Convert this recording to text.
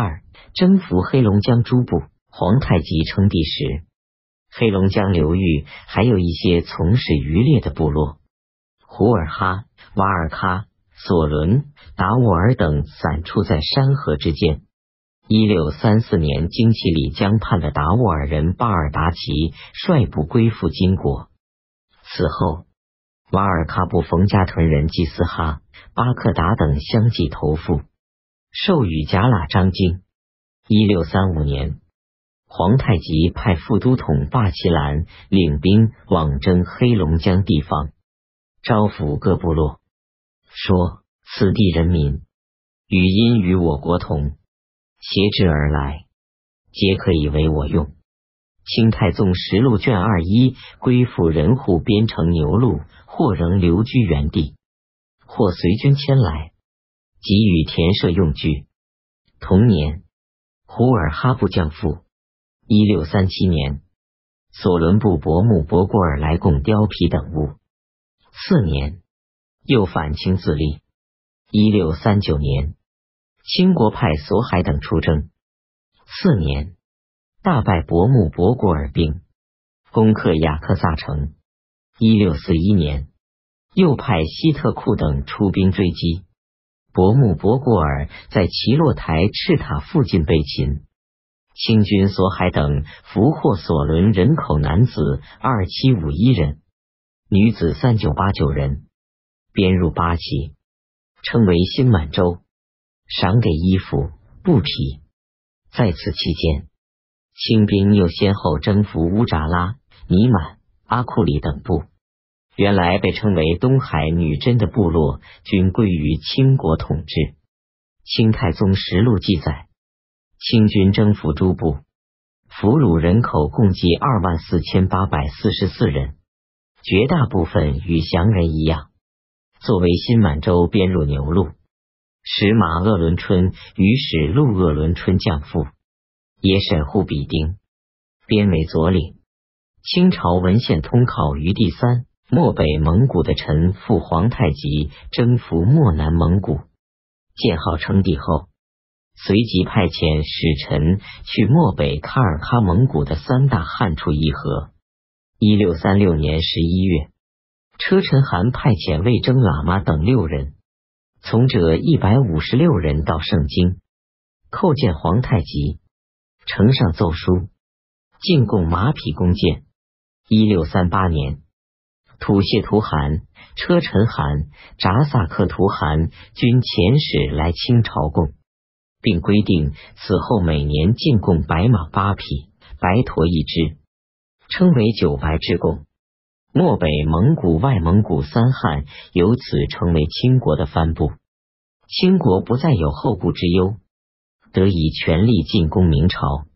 二、征服黑龙江诸部。皇太极称帝时，黑龙江流域还有一些从事渔猎的部落，胡尔哈、瓦尔喀、索伦、达斡尔等散处在山河之间。一六三四年，经其里江畔的达斡尔人巴尔达奇率部归附金国。此后，瓦尔喀部冯家屯人基斯哈、巴克达等相继投附，授予贾喇章京。一六三五年，皇太极派副都统霸其兰领兵往征黑龙江地方，招抚各部落，说：“此地人民语因与我国同。”携之而来，皆可以为我用。清太宗实录卷二一归附人户编成牛录，或仍留居原地，或随军迁来，给予田舍用具。同年，胡尔哈部将父。一六三七年，索伦布伯木博过尔来贡貂皮等物。次年，又反清自立。一六三九年。清国派索海等出征，次年大败伯木博果尔兵，攻克雅克萨城。一六四一年，又派希特库等出兵追击伯木博果尔，在齐洛台赤塔附近被擒。清军索海等俘获索伦人口男子二七五一人，女子三九八九人，编入八旗，称为新满洲。赏给衣服、布匹。在此期间，清兵又先后征服乌扎拉、尼满、阿库里等部。原来被称为东海女真的部落，均归于清国统治。《清太宗实录》记载，清军征服诸部，俘虏人口共计二万四千八百四十四人，绝大部分与降人一样，作为新满洲编入牛录。使马鄂伦春与使陆鄂伦春降父，也审户比丁，编为左领。清朝文献通考于第三漠北蒙古的臣赴皇太极征服漠南蒙古，建号称帝后，随即派遣使臣去漠北喀尔喀蒙古的三大汉处议和。一六三六年十一月，车臣汗派遣魏征喇嘛等六人。从者一百五十六人到盛京，叩见皇太极，呈上奏书，进贡马匹弓箭。一六三八年，土谢图汗、车臣汗、扎萨克图汗均遣使来清朝贡，并规定此后每年进贡白马八匹、白驼一只，称为九白之贡。漠北蒙古、外蒙古三汉由此成为清国的藩部，清国不再有后顾之忧，得以全力进攻明朝。